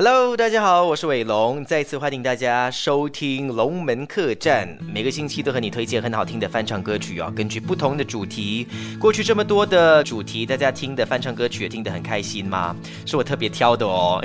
Hello，大家好，我是伟龙，再次欢迎大家收听龙门客栈。每个星期都和你推荐很好听的翻唱歌曲哦，根据不同的主题。过去这么多的主题，大家听的翻唱歌曲也听得很开心吗？是我特别挑的哦。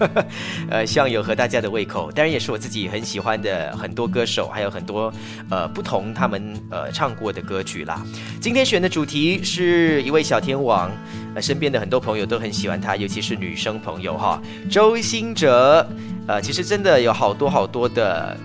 呃，希望有合大家的胃口，当然也是我自己很喜欢的很多歌手，还有很多呃不同他们呃唱过的歌曲啦。今天选的主题是一位小天王，呃，身边的很多朋友都很喜欢他，尤其是女生朋友哈，周兴哲。呃，其实真的有好多好多的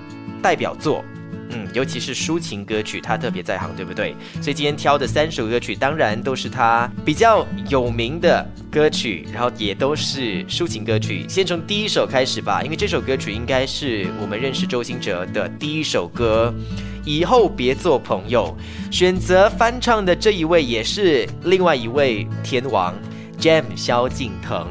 代表作。嗯，尤其是抒情歌曲，他特别在行，对不对？所以今天挑的三首歌曲，当然都是他比较有名的歌曲，然后也都是抒情歌曲。先从第一首开始吧，因为这首歌曲应该是我们认识周兴哲的第一首歌。以后别做朋友，选择翻唱的这一位也是另外一位天王，Jam 萧敬腾。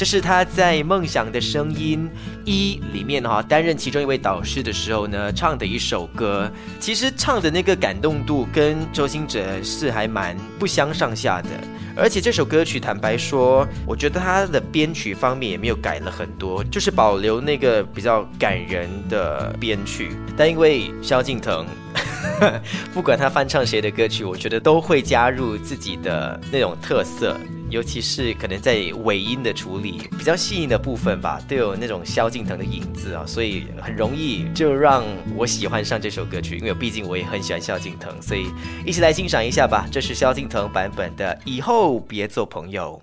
这是他在《梦想的声音一》里面哈担任其中一位导师的时候呢唱的一首歌。其实唱的那个感动度跟周星哲是还蛮不相上下的。而且这首歌曲坦白说，我觉得他的编曲方面也没有改了很多，就是保留那个比较感人的编曲。但因为萧敬腾，不管他翻唱谁的歌曲，我觉得都会加入自己的那种特色。尤其是可能在尾音的处理比较细腻的部分吧，都有那种萧敬腾的影子啊，所以很容易就让我喜欢上这首歌曲。因为毕竟我也很喜欢萧敬腾，所以一起来欣赏一下吧。这是萧敬腾版本的《以后别做朋友》。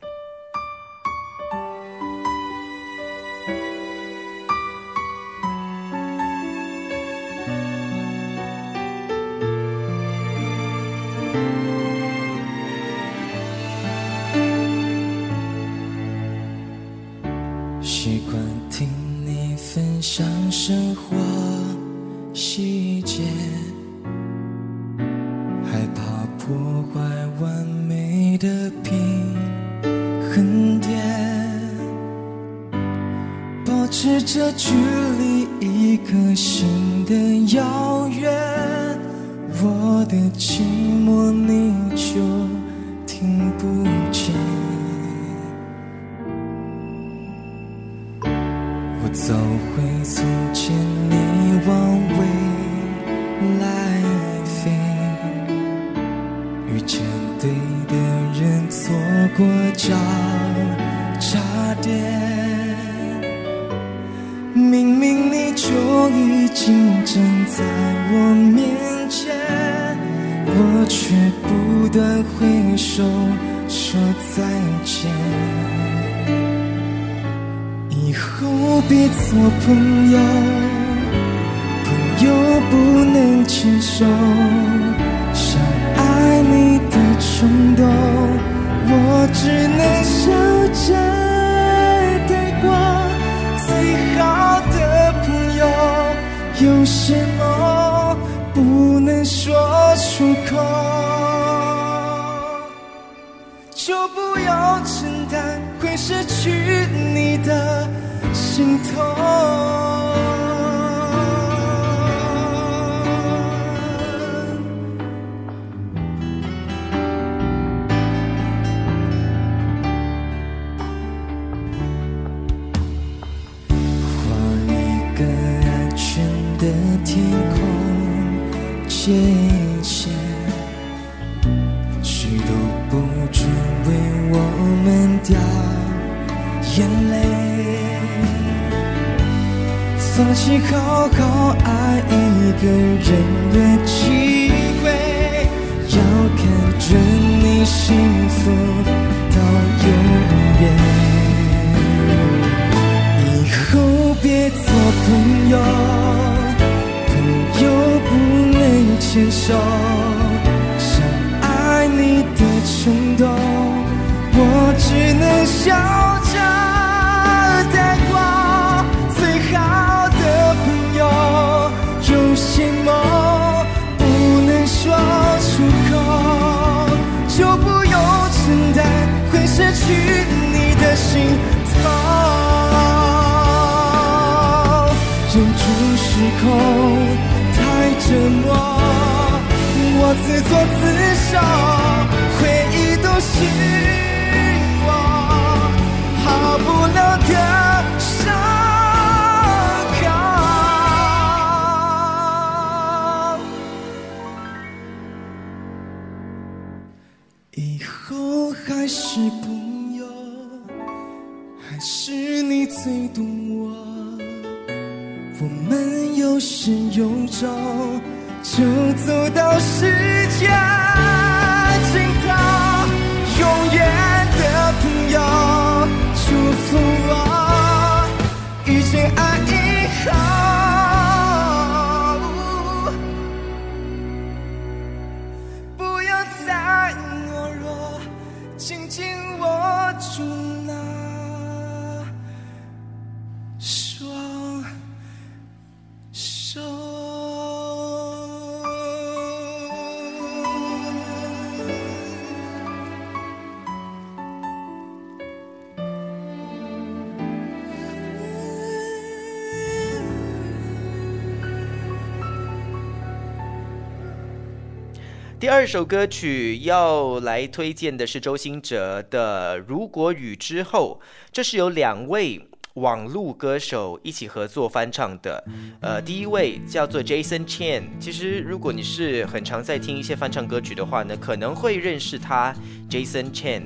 的寂寞，你就听不见。我走回从前，你往未来飞。遇见对的人，错过交叉点。明明你就已经站在我面。却不断挥手说再见以后别做朋友朋友不能牵手想爱你的冲动我只能笑着带过最好的朋友有些梦出口就不要承担会失去你的心痛。手想爱你的冲动我只能笑着带过最好的朋友有些梦不能说出口就不用承担会失去你的心。痛忍住失控我自作自受回忆都是我好不了的伤口以后还是朋友还是你最懂我。我们有始有终就走到世界尽头。永远的朋友，祝福第二首歌曲要来推荐的是周兴哲的《如果雨之后》，这是由两位网络歌手一起合作翻唱的。呃，第一位叫做 Jason Chen，其实如果你是很常在听一些翻唱歌曲的话呢，可能会认识他 Jason Chen。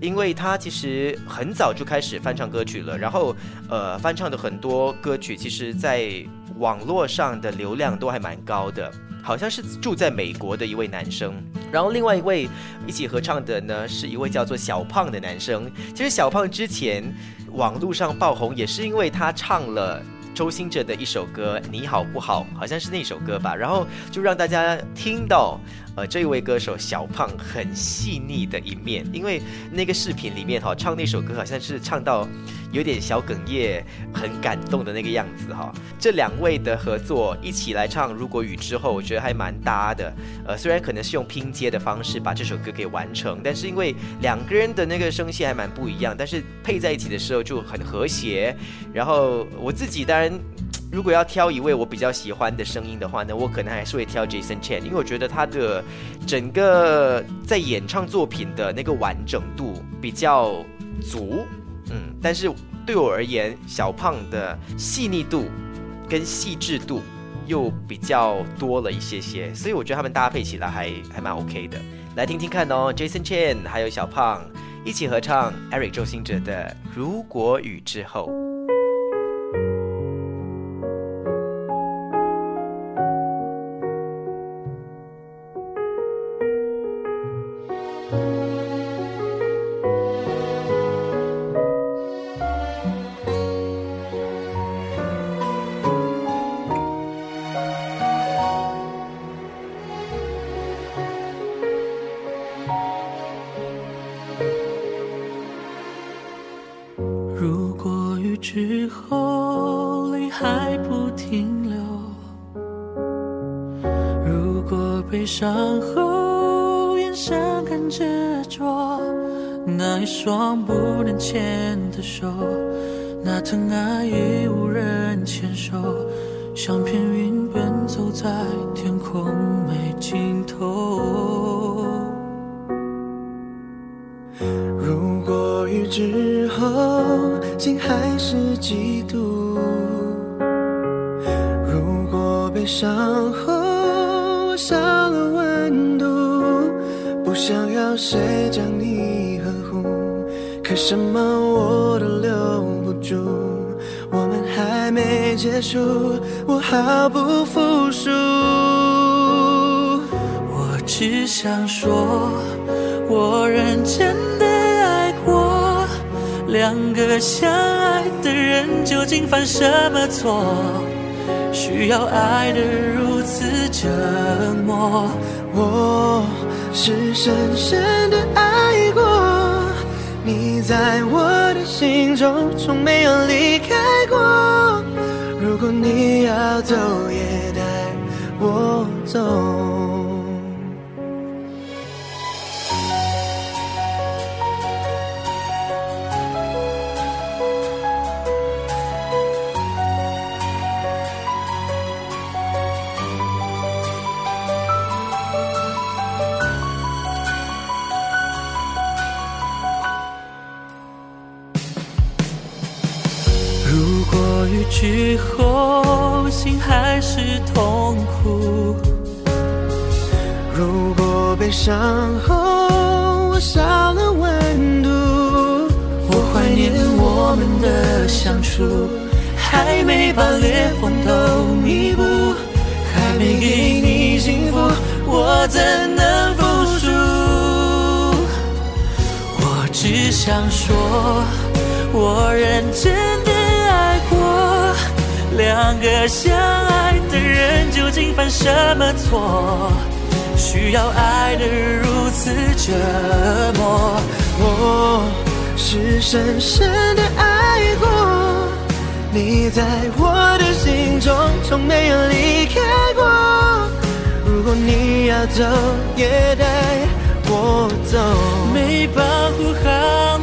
因为他其实很早就开始翻唱歌曲了，然后呃翻唱的很多歌曲，其实在网络上的流量都还蛮高的。好像是住在美国的一位男生，然后另外一位一起合唱的呢，是一位叫做小胖的男生。其实小胖之前网络上爆红，也是因为他唱了周兴哲的一首歌《你好不好》，好像是那首歌吧，然后就让大家听到。呃，这一位歌手小胖很细腻的一面，因为那个视频里面哈，唱那首歌好像是唱到有点小哽咽，很感动的那个样子哈。这两位的合作一起来唱《如果雨之后》，我觉得还蛮搭的。呃，虽然可能是用拼接的方式把这首歌给完成，但是因为两个人的那个声线还蛮不一样，但是配在一起的时候就很和谐。然后我自己当然。如果要挑一位我比较喜欢的声音的话呢，我可能还是会挑 Jason Chen，因为我觉得他的整个在演唱作品的那个完整度比较足，嗯，但是对我而言，小胖的细腻度跟细致度又比较多了一些些，所以我觉得他们搭配起来还还蛮 OK 的。来听听看哦，Jason Chen 还有小胖一起合唱 Eric 周兴哲的《如果雨之后》。悲伤后眼神更执着，那一双不能牵的手，那疼爱已无人牵手，像片云奔走在天空没尽头。如果雨之后心还是嫉妒，如果悲伤后想要谁将你呵护，可什么我都留不住，我们还没结束，我毫不服输。我只想说，我认真的爱过，两个相爱的人究竟犯什么错，需要爱得如此折磨？我是深深的爱过，你在我的心中从没有离开过。如果你要走，也带我走。悲伤后我少了温度，我怀念我们的相处，还没把裂缝都弥补，还没给你幸福，我怎能服输？我只想说，我认真的爱过，两个相爱的人究竟犯什么错？需要爱的如此折磨。我是深深的爱过，你在我的心中从没有离开过。如果你要走，也带我走。没保护好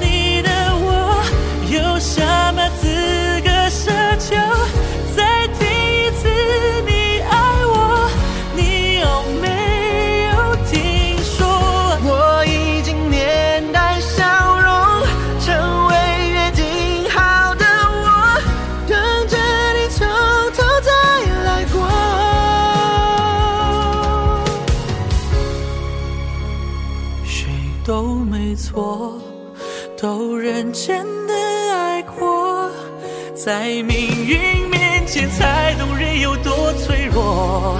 错，都认真的爱过，在命运面前才懂人有多脆弱，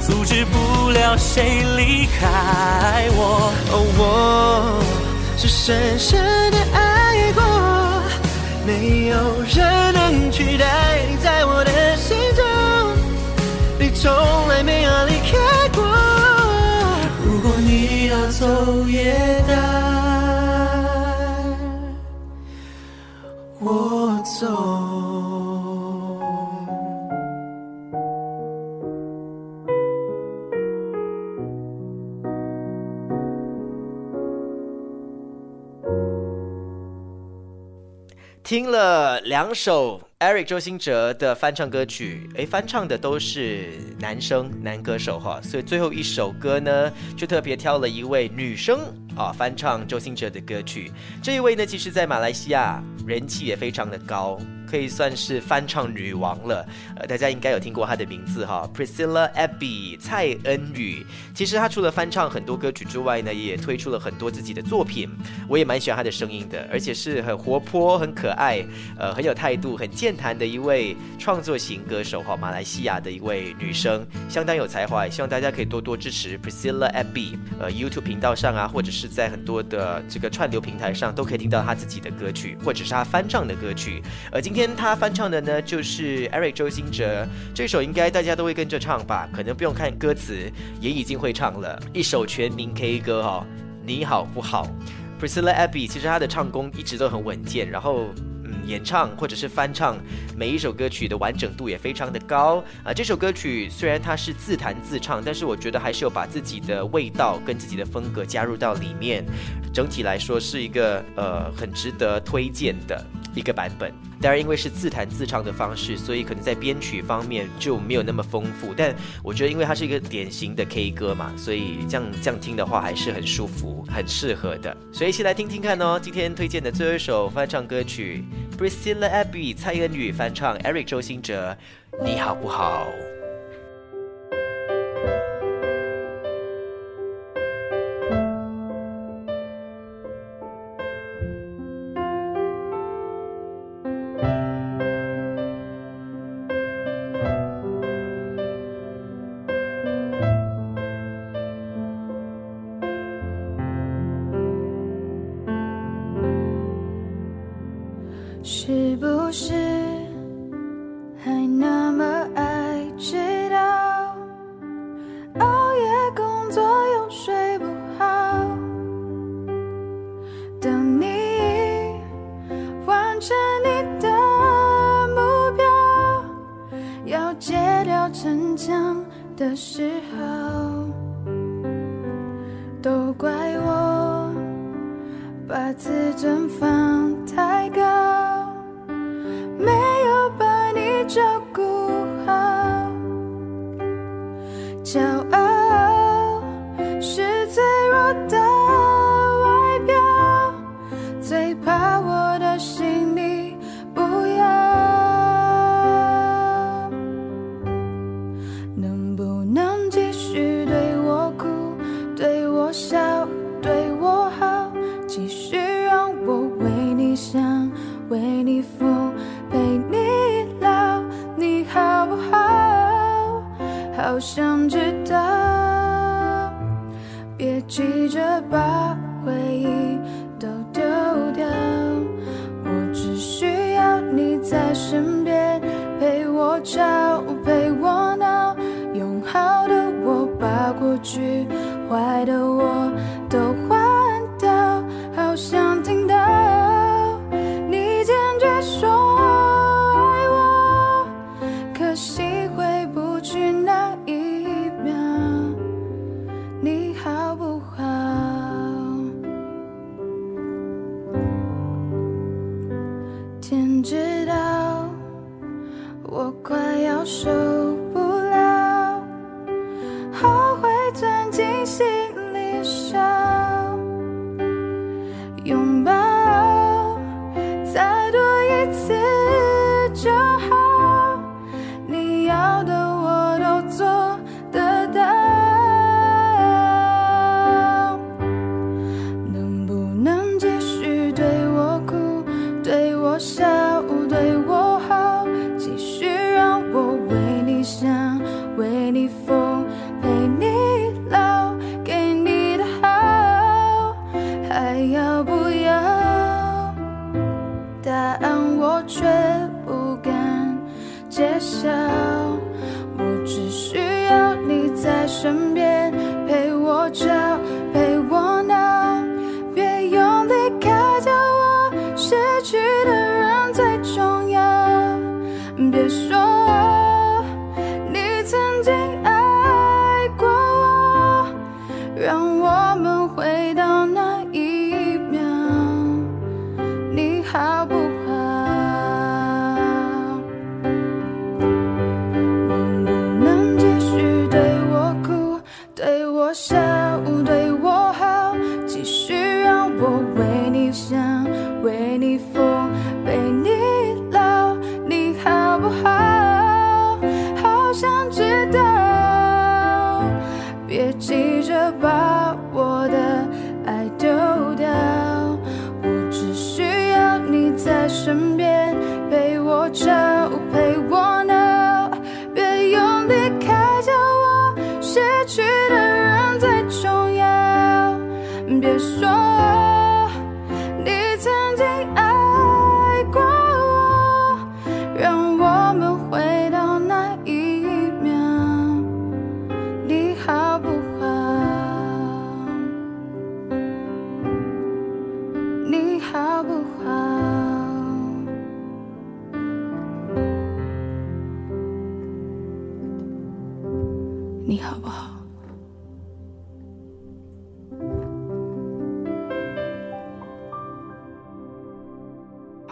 阻止不了谁离开我。哦，我是深深的爱过，没有人能取代你在我的心中，你从来没有离开听了两首 Eric 周兴哲的翻唱歌曲，诶，翻唱的都是男生男歌手哈，所以最后一首歌呢，就特别挑了一位女生啊翻唱周兴哲的歌曲。这一位呢，其实在马来西亚人气也非常的高。可以算是翻唱女王了，呃，大家应该有听过她的名字哈，Priscilla Abby 蔡恩宇。其实她除了翻唱很多歌曲之外呢，也推出了很多自己的作品。我也蛮喜欢她的声音的，而且是很活泼、很可爱，呃，很有态度、很健谈的一位创作型歌手哈。马来西亚的一位女生，相当有才华，希望大家可以多多支持 Priscilla Abby。呃，YouTube 频道上啊，或者是在很多的这个串流平台上，都可以听到她自己的歌曲，或者是她翻唱的歌曲。而今天。天他翻唱的呢，就是 Eric 周星哲这首，应该大家都会跟着唱吧？可能不用看歌词，也已经会唱了。一首全民 K 歌哈，你好不好？Priscilla Abbey 其实她的唱功一直都很稳健，然后嗯，演唱或者是翻唱每一首歌曲的完整度也非常的高啊。这首歌曲虽然它是自弹自唱，但是我觉得还是有把自己的味道跟自己的风格加入到里面。整体来说是一个呃很值得推荐的一个版本。当然，因为是自弹自唱的方式，所以可能在编曲方面就没有那么丰富。但我觉得，因为它是一个典型的 K 歌嘛，所以这样这样听的话还是很舒服、很适合的。所以一起来听听看哦。今天推荐的最后一首翻唱歌曲，Priscilla Abbey 蔡恩宇翻唱 Eric 周兴哲，你好不好？是不是还那么爱迟到？熬夜工作又睡不好，等你完成你的目标，要戒掉逞强的时候，都怪我把自尊放骄傲。的我都换掉，好想听到你坚决说爱我，可惜回不去那一秒，你好不好？天知道，我快要受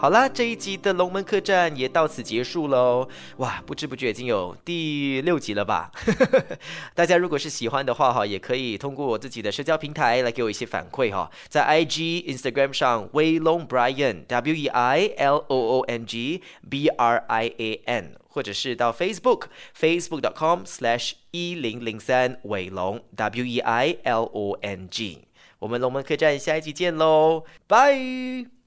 好啦，这一集的龙门客栈也到此结束喽。哇，不知不觉已经有第六集了吧？大家如果是喜欢的话哈，也可以通过我自己的社交平台来给我一些反馈哈，在 IG、Instagram 上威龙 Brian W E I L O O N G B R I A N，或者是到 Facebook Facebook.com/slash 一零零三伟龙 W E I L O N G。我们龙门客栈下一集见喽，拜。